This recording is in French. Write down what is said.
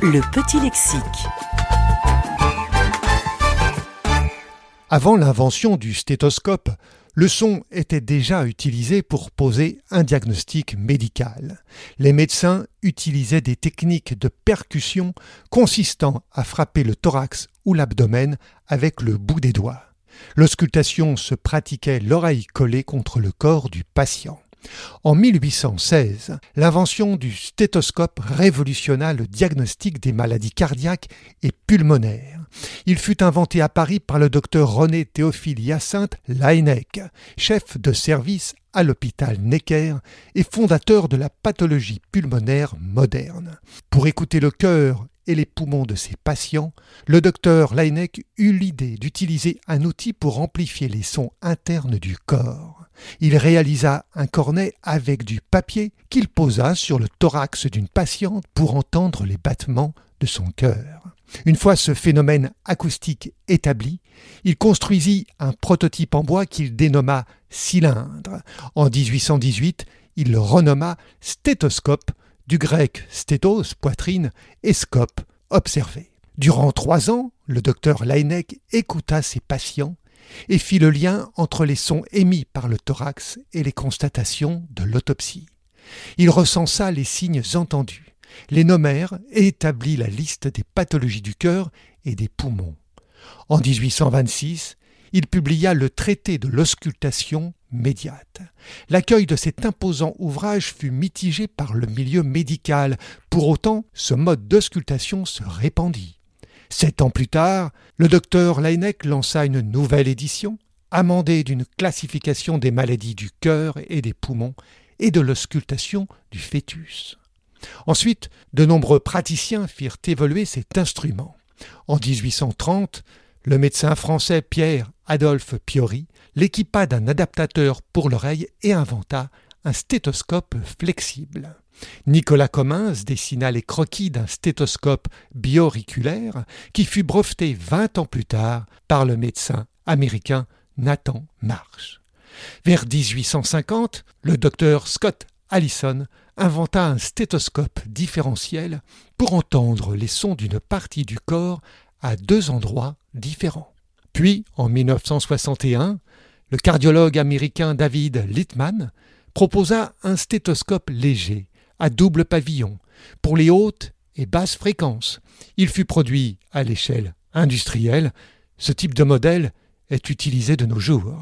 Le petit lexique. Avant l'invention du stéthoscope, le son était déjà utilisé pour poser un diagnostic médical. Les médecins utilisaient des techniques de percussion consistant à frapper le thorax ou l'abdomen avec le bout des doigts. L'auscultation se pratiquait l'oreille collée contre le corps du patient. En 1816, l'invention du stéthoscope révolutionna le diagnostic des maladies cardiaques et pulmonaires. Il fut inventé à Paris par le docteur René Théophile Hyacinthe Laennec, chef de service à l'hôpital Necker et fondateur de la pathologie pulmonaire moderne. Pour écouter le cœur et les poumons de ses patients, le docteur Laennec eut l'idée d'utiliser un outil pour amplifier les sons internes du corps. Il réalisa un cornet avec du papier qu'il posa sur le thorax d'une patiente pour entendre les battements de son cœur. Une fois ce phénomène acoustique établi, il construisit un prototype en bois qu'il dénomma cylindre. En 1818, il le renomma stéthoscope, du grec stétos, poitrine, et scope, observé. Durant trois ans, le docteur Laennec écouta ses patients et fit le lien entre les sons émis par le thorax et les constatations de l'autopsie. Il recensa les signes entendus, les nommèrent et établit la liste des pathologies du cœur et des poumons. En 1826, il publia le traité de l'auscultation médiate. L'accueil de cet imposant ouvrage fut mitigé par le milieu médical. Pour autant, ce mode d'auscultation se répandit. Sept ans plus tard, le docteur Laennec lança une nouvelle édition, amendée d'une classification des maladies du cœur et des poumons et de l'auscultation du fœtus. Ensuite, de nombreux praticiens firent évoluer cet instrument. En 1830, le médecin français Pierre Adolphe Piori l'équipa d'un adaptateur pour l'oreille et inventa un stéthoscope flexible. Nicolas Comins dessina les croquis d'un stéthoscope biauriculaire qui fut breveté vingt ans plus tard par le médecin américain Nathan Marsh. Vers 1850, le docteur Scott Allison inventa un stéthoscope différentiel pour entendre les sons d'une partie du corps à deux endroits différents. Puis, en 1961, le cardiologue américain David Littman proposa un stéthoscope léger à double pavillon pour les hautes et basses fréquences. Il fut produit à l'échelle industrielle. Ce type de modèle est utilisé de nos jours.